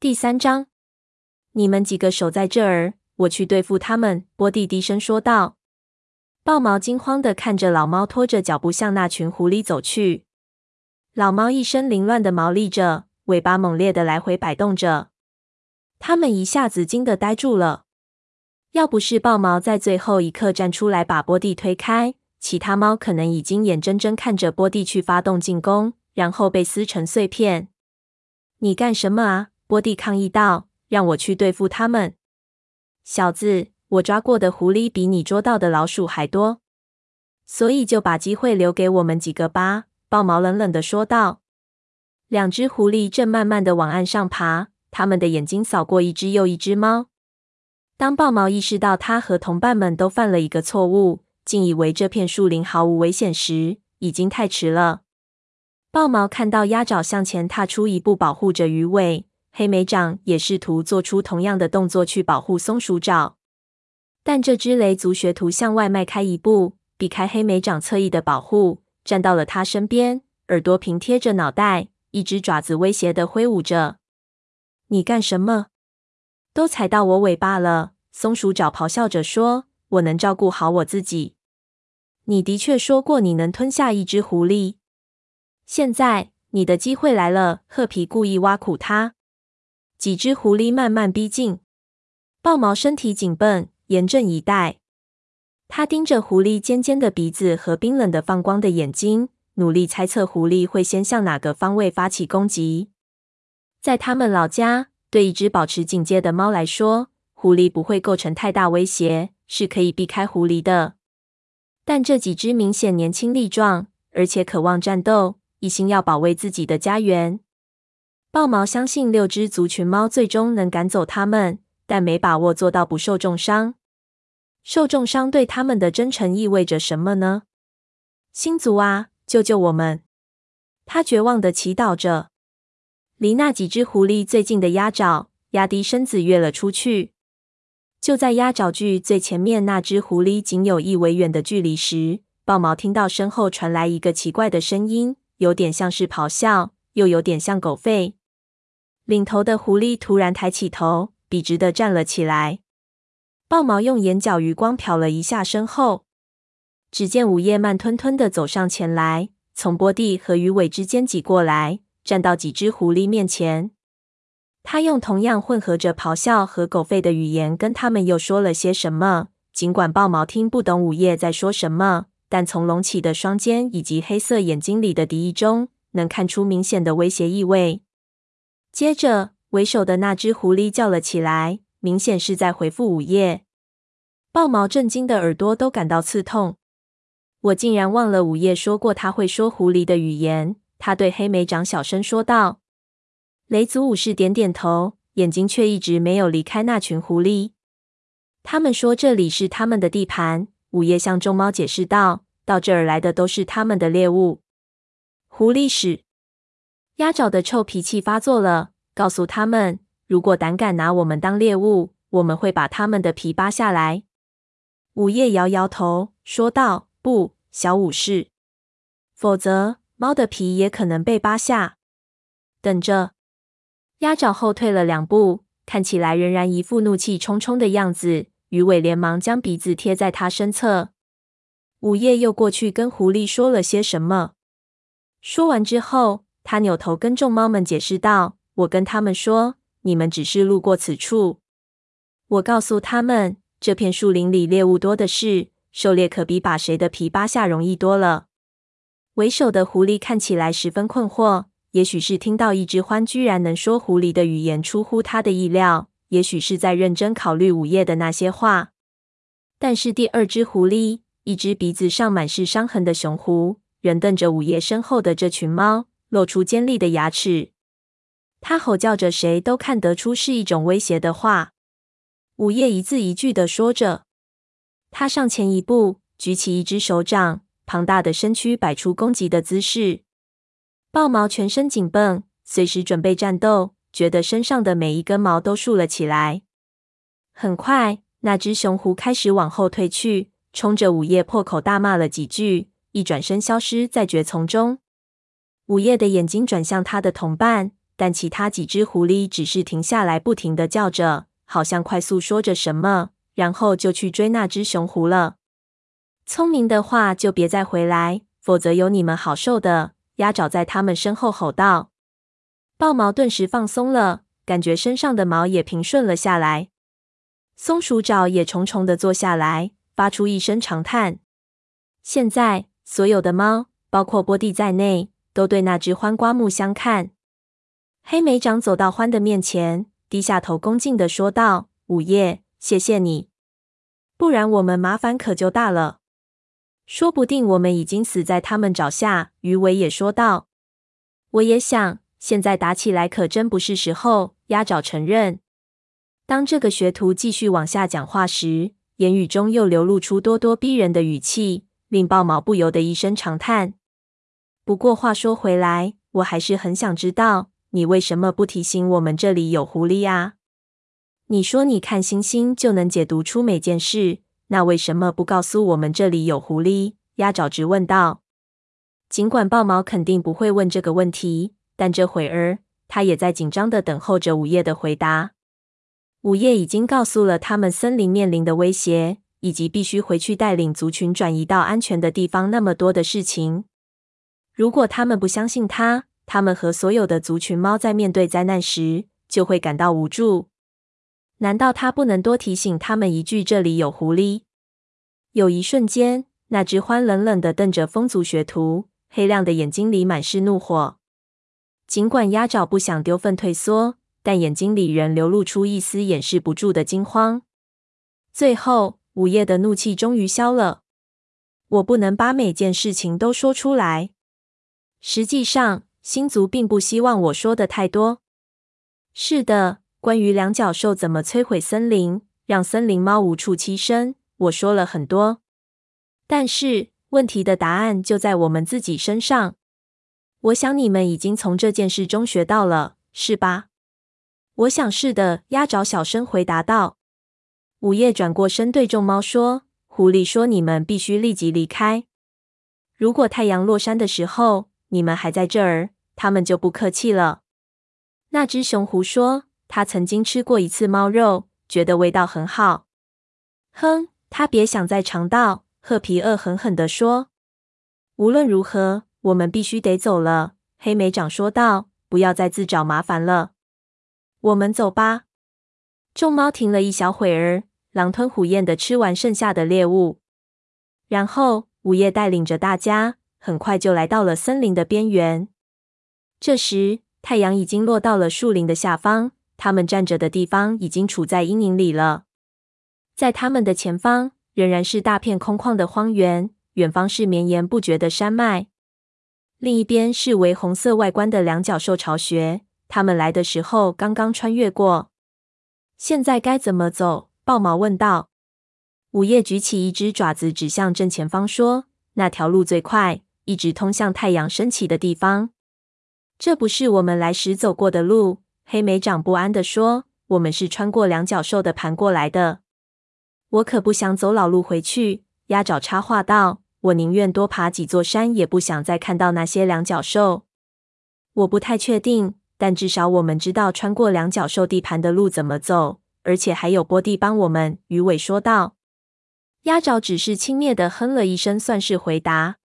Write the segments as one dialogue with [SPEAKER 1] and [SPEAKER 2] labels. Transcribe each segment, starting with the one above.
[SPEAKER 1] 第三章，你们几个守在这儿，我去对付他们。波蒂低声说道。豹毛惊慌的看着老猫拖着脚步向那群狐狸走去。老猫一身凌乱的毛立着，尾巴猛烈的来回摆动着。他们一下子惊得呆住了。要不是豹毛在最后一刻站出来把波蒂推开，其他猫可能已经眼睁睁看着波蒂去发动进攻，然后被撕成碎片。你干什么啊？波蒂抗议道：“让我去对付他们，小子！我抓过的狐狸比你捉到的老鼠还多，所以就把机会留给我们几个吧。”豹毛冷冷地说道。两只狐狸正慢慢地往岸上爬，他们的眼睛扫过一只又一只猫。当豹毛意识到他和同伴们都犯了一个错误，竟以为这片树林毫无危险时，已经太迟了。豹毛看到鸭爪向前踏出一步，保护着鱼尾。黑莓掌也试图做出同样的动作去保护松鼠爪，但这只雷族学徒向外迈开一步，避开黑莓掌侧翼的保护，站到了他身边，耳朵平贴着脑袋，一只爪子威胁地挥舞着。“你干什么？都踩到我尾巴了！”松鼠爪咆哮着说，“我能照顾好我自己。”“你的确说过你能吞下一只狐狸，现在你的机会来了。”褐皮故意挖苦他。几只狐狸慢慢逼近，豹毛身体紧绷，严阵以待。他盯着狐狸尖尖的鼻子和冰冷的放光的眼睛，努力猜测狐狸会先向哪个方位发起攻击。在他们老家，对一只保持警戒的猫来说，狐狸不会构成太大威胁，是可以避开狐狸的。但这几只明显年轻力壮，而且渴望战斗，一心要保卫自己的家园。豹毛相信六只族群猫最终能赶走他们，但没把握做到不受重伤。受重伤对他们的真诚意味着什么呢？星族啊，救救我们！他绝望的祈祷着。离那几只狐狸最近的鸭爪压低身子跃了出去。就在鸭爪距最前面那只狐狸仅有一围远的距离时，豹毛听到身后传来一个奇怪的声音，有点像是咆哮，又有点像狗吠。领头的狐狸突然抬起头，笔直地站了起来。豹毛用眼角余光瞟了一下身后，只见午夜慢吞吞地走上前来，从波蒂和鱼尾之间挤过来，站到几只狐狸面前。他用同样混合着咆哮和狗吠的语言跟他们又说了些什么。尽管豹毛听不懂午夜在说什么，但从隆起的双肩以及黑色眼睛里的敌意中，能看出明显的威胁意味。接着，为首的那只狐狸叫了起来，明显是在回复午夜。豹毛震惊的耳朵都感到刺痛。我竟然忘了午夜说过他会说狐狸的语言。他对黑莓长小声说道。雷族武士点点头，眼睛却一直没有离开那群狐狸。他们说这里是他们的地盘。午夜向众猫解释道：“到这儿来的都是他们的猎物。”狐狸使。鸭爪的臭脾气发作了，告诉他们：“如果胆敢拿我们当猎物，我们会把他们的皮扒下来。”午夜摇摇头，说道：“不，小武士，否则猫的皮也可能被扒下。”等着。鸭爪后退了两步，看起来仍然一副怒气冲冲的样子。鱼尾连忙将鼻子贴在他身侧。午夜又过去跟狐狸说了些什么。说完之后。他扭头跟众猫们解释道：“我跟他们说，你们只是路过此处。我告诉他们，这片树林里猎物多的是，狩猎可比把谁的皮扒下容易多了。”为首的狐狸看起来十分困惑，也许是听到一只獾居然能说狐狸的语言出乎他的意料，也许是在认真考虑午夜的那些话。但是第二只狐狸，一只鼻子上满是伤痕的雄狐，仍瞪着午夜身后的这群猫。露出尖利的牙齿，他吼叫着，谁都看得出是一种威胁的话。午夜一字一句的说着。他上前一步，举起一只手掌，庞大的身躯摆出攻击的姿势。豹毛全身紧绷，随时准备战斗，觉得身上的每一根毛都竖了起来。很快，那只雄狐开始往后退去，冲着午夜破口大骂了几句，一转身消失在蕨丛中。午夜的眼睛转向他的同伴，但其他几只狐狸只是停下来，不停地叫着，好像快速说着什么，然后就去追那只雄狐了。聪明的话，就别再回来，否则有你们好受的。鸭爪在他们身后吼道。豹毛顿时放松了，感觉身上的毛也平顺了下来。松鼠爪也重重的坐下来，发出一声长叹。现在，所有的猫，包括波蒂在内，都对那只獾刮目相看。黑莓长走到獾的面前，低下头，恭敬的说道：“午夜，谢谢你，不然我们麻烦可就大了。说不定我们已经死在他们爪下。”鱼尾也说道：“我也想，现在打起来可真不是时候。”鸭爪承认。当这个学徒继续往下讲话时，言语中又流露出咄咄逼人的语气，令豹毛不由得一声长叹。不过话说回来，我还是很想知道。你为什么不提醒我们这里有狐狸啊？你说你看星星就能解读出每件事，那为什么不告诉我们这里有狐狸？鸭爪直问道。尽管豹毛肯定不会问这个问题，但这会儿他也在紧张的等候着午夜的回答。午夜已经告诉了他们森林面临的威胁，以及必须回去带领族群转移到安全的地方那么多的事情。如果他们不相信他，他们和所有的族群猫在面对灾难时就会感到无助。难道他不能多提醒他们一句：“这里有狐狸？”有一瞬间，那只獾冷冷的瞪着风族学徒，黑亮的眼睛里满是怒火。尽管鸭爪不想丢粪退缩，但眼睛里仍流露出一丝掩饰不住的惊慌。最后，午夜的怒气终于消了。我不能把每件事情都说出来。实际上，星族并不希望我说的太多。是的，关于两脚兽怎么摧毁森林，让森林猫无处栖身，我说了很多。但是问题的答案就在我们自己身上。我想你们已经从这件事中学到了，是吧？我想是的。鸭爪小声回答道。午夜转过身对众猫说：“狐狸说你们必须立即离开。如果太阳落山的时候，你们还在这儿，他们就不客气了。”那只熊狐说：“他曾经吃过一次猫肉，觉得味道很好。”哼，他别想再尝到。褐皮恶狠狠地说：“无论如何，我们必须得走了。”黑莓长说道：“不要再自找麻烦了。”我们走吧。众猫停了一小会儿，狼吞虎咽地吃完剩下的猎物，然后午夜带领着大家。很快就来到了森林的边缘。这时，太阳已经落到了树林的下方，他们站着的地方已经处在阴影里了。在他们的前方，仍然是大片空旷的荒原，远方是绵延不绝的山脉。另一边是为红色外观的两角兽巢穴，他们来的时候刚刚穿越过。现在该怎么走？豹毛问道。午夜举起一只爪子，指向正前方，说：“那条路最快。”一直通向太阳升起的地方。这不是我们来时走过的路。黑莓长不安地说：“我们是穿过两角兽的盘过来的。”我可不想走老路回去。鸭爪插话道：“我宁愿多爬几座山，也不想再看到那些两角兽。”我不太确定，但至少我们知道穿过两角兽地盘的路怎么走，而且还有波蒂帮我们。鱼尾说道。鸭爪只是轻蔑的哼了一声，算是回答。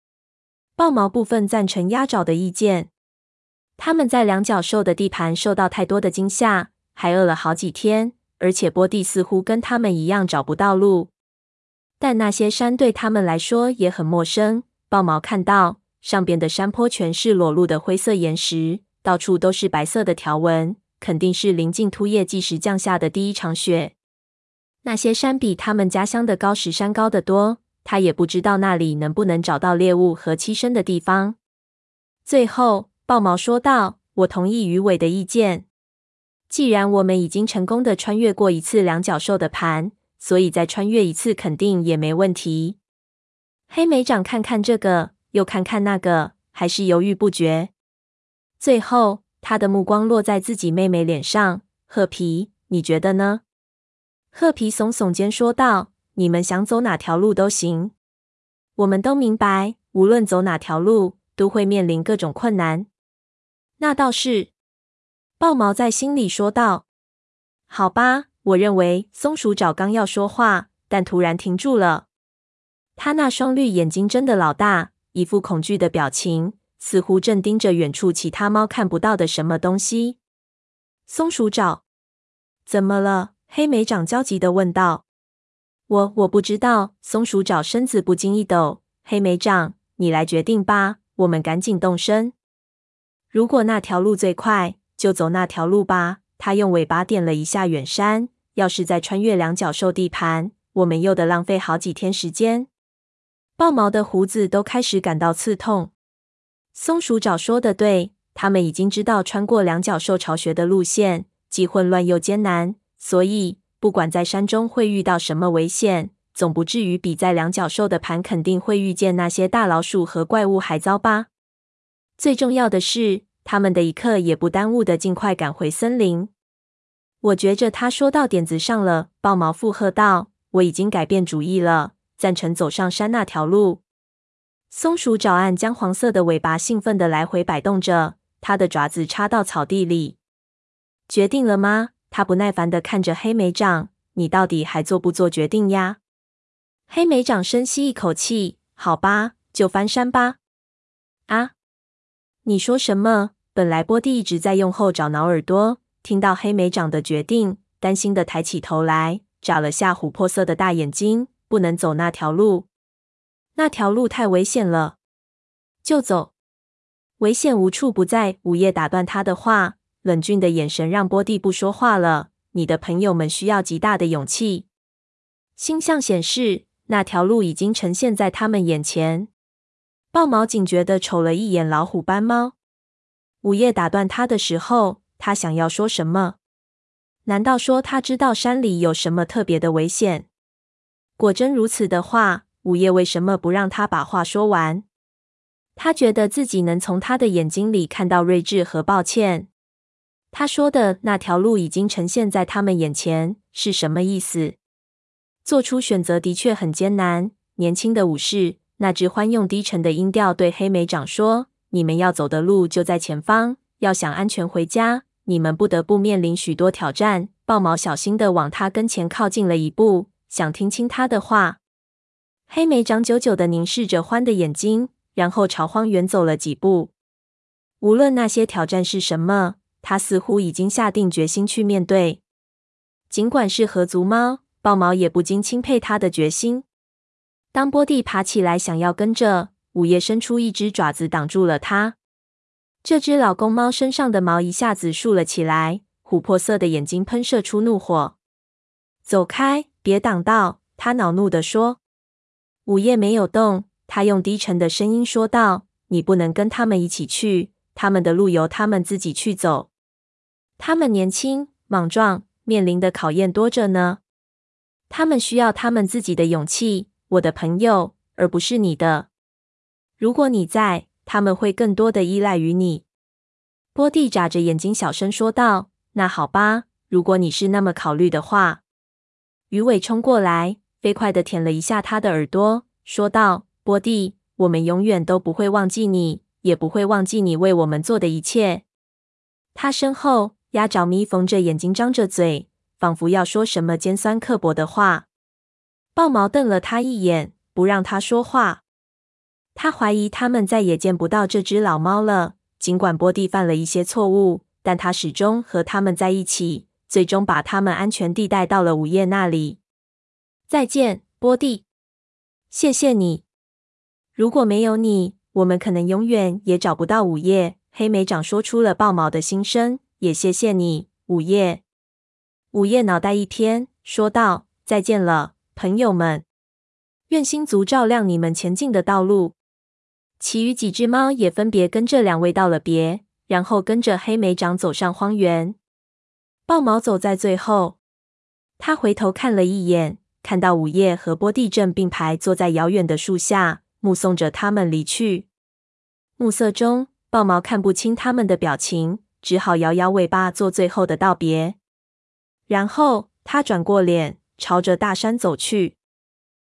[SPEAKER 1] 豹毛部分赞成鸭爪的意见。他们在两角兽的地盘受到太多的惊吓，还饿了好几天，而且波蒂似乎跟他们一样找不到路。但那些山对他们来说也很陌生。豹毛看到上边的山坡全是裸露的灰色岩石，到处都是白色的条纹，肯定是临近秃叶纪时降下的第一场雪。那些山比他们家乡的高石山高得多。他也不知道那里能不能找到猎物和栖身的地方。最后，豹毛说道：“我同意鱼尾的意见。既然我们已经成功的穿越过一次两角兽的盘，所以再穿越一次肯定也没问题。”黑莓长看看这个，又看看那个，还是犹豫不决。最后，他的目光落在自己妹妹脸上。褐皮，你觉得呢？褐皮耸耸肩说道。你们想走哪条路都行，我们都明白，无论走哪条路，都会面临各种困难。那倒是。豹毛在心里说道：“好吧。”我认为松鼠爪刚要说话，但突然停住了。他那双绿眼睛睁得老大，一副恐惧的表情，似乎正盯着远处其他猫看不到的什么东西。松鼠爪，怎么了？黑莓长焦急地问道。我我不知道。松鼠爪身子不禁一抖。黑莓长，你来决定吧。我们赶紧动身。如果那条路最快，就走那条路吧。他用尾巴点了一下远山。要是再穿越两角兽地盘，我们又得浪费好几天时间。豹毛的胡子都开始感到刺痛。松鼠爪说的对，他们已经知道穿过两角兽巢穴的路线既混乱又艰难，所以不管在山中会遇到什么危险，总不至于比在两角兽的盘肯定会遇见那些大老鼠和怪物还糟吧。最重要的是，他们的一刻也不耽误的尽快赶回森林。我觉着他说到点子上了，豹毛附和道：“我已经改变主意了，赞成走上山那条路。”松鼠爪岸姜黄色的尾巴兴奋的来回摆动着，它的爪子插到草地里。决定了吗？他不耐烦的看着黑莓长：“你到底还做不做决定呀？”黑莓长深吸一口气：“好吧，就翻山吧。”啊，你说什么？本来波蒂一直在用后爪挠耳朵。听到黑莓长的决定，担心的抬起头来，眨了下琥珀色的大眼睛。不能走那条路，那条路太危险了。就走，危险无处不在。午夜打断他的话，冷峻的眼神让波蒂不说话了。你的朋友们需要极大的勇气。星象显示，那条路已经呈现在他们眼前。豹毛警觉地瞅了一眼老虎斑猫。午夜打断他的时候。他想要说什么？难道说他知道山里有什么特别的危险？果真如此的话，午夜为什么不让他把话说完？他觉得自己能从他的眼睛里看到睿智和抱歉。他说的那条路已经呈现在他们眼前，是什么意思？做出选择的确很艰难。年轻的武士，那只獾用低沉的音调对黑莓长说：“你们要走的路就在前方，要想安全回家。”你们不得不面临许多挑战。豹毛小心地往他跟前靠近了一步，想听清他的话。黑莓长久久地凝视着獾的眼睛，然后朝荒原走了几步。无论那些挑战是什么，他似乎已经下定决心去面对。尽管是合族猫，豹毛也不禁钦佩他的决心。当波蒂爬起来想要跟着，午夜伸出一只爪子挡住了他。这只老公猫身上的毛一下子竖了起来，琥珀色的眼睛喷射出怒火。“走开，别挡道！”他恼怒地说。午夜没有动，他用低沉的声音说道：“你不能跟他们一起去，他们的路由他们自己去走。他们年轻莽撞，面临的考验多着呢。他们需要他们自己的勇气，我的朋友，而不是你的。如果你在。”他们会更多的依赖于你。波蒂眨着眼睛，小声说道：“那好吧，如果你是那么考虑的话。”鱼尾冲过来，飞快的舔了一下他的耳朵，说道：“波蒂，我们永远都不会忘记你，也不会忘记你为我们做的一切。”他身后，鸭爪咪缝着眼睛，张着嘴，仿佛要说什么尖酸刻薄的话。豹毛瞪了他一眼，不让他说话。他怀疑他们再也见不到这只老猫了。尽管波蒂犯了一些错误，但他始终和他们在一起，最终把他们安全地带到了午夜那里。再见，波蒂，谢谢你。如果没有你，我们可能永远也找不到午夜。黑莓长说出了豹毛的心声。也谢谢你，午夜。午夜脑袋一偏，说道：“再见了，朋友们。愿星族照亮你们前进的道路。”其余几只猫也分别跟这两位道了别，然后跟着黑莓长走上荒原。豹毛走在最后，他回头看了一眼，看到午夜和波地正并排坐在遥远的树下，目送着他们离去。暮色中，豹毛看不清他们的表情，只好摇摇尾巴做最后的道别。然后他转过脸，朝着大山走去。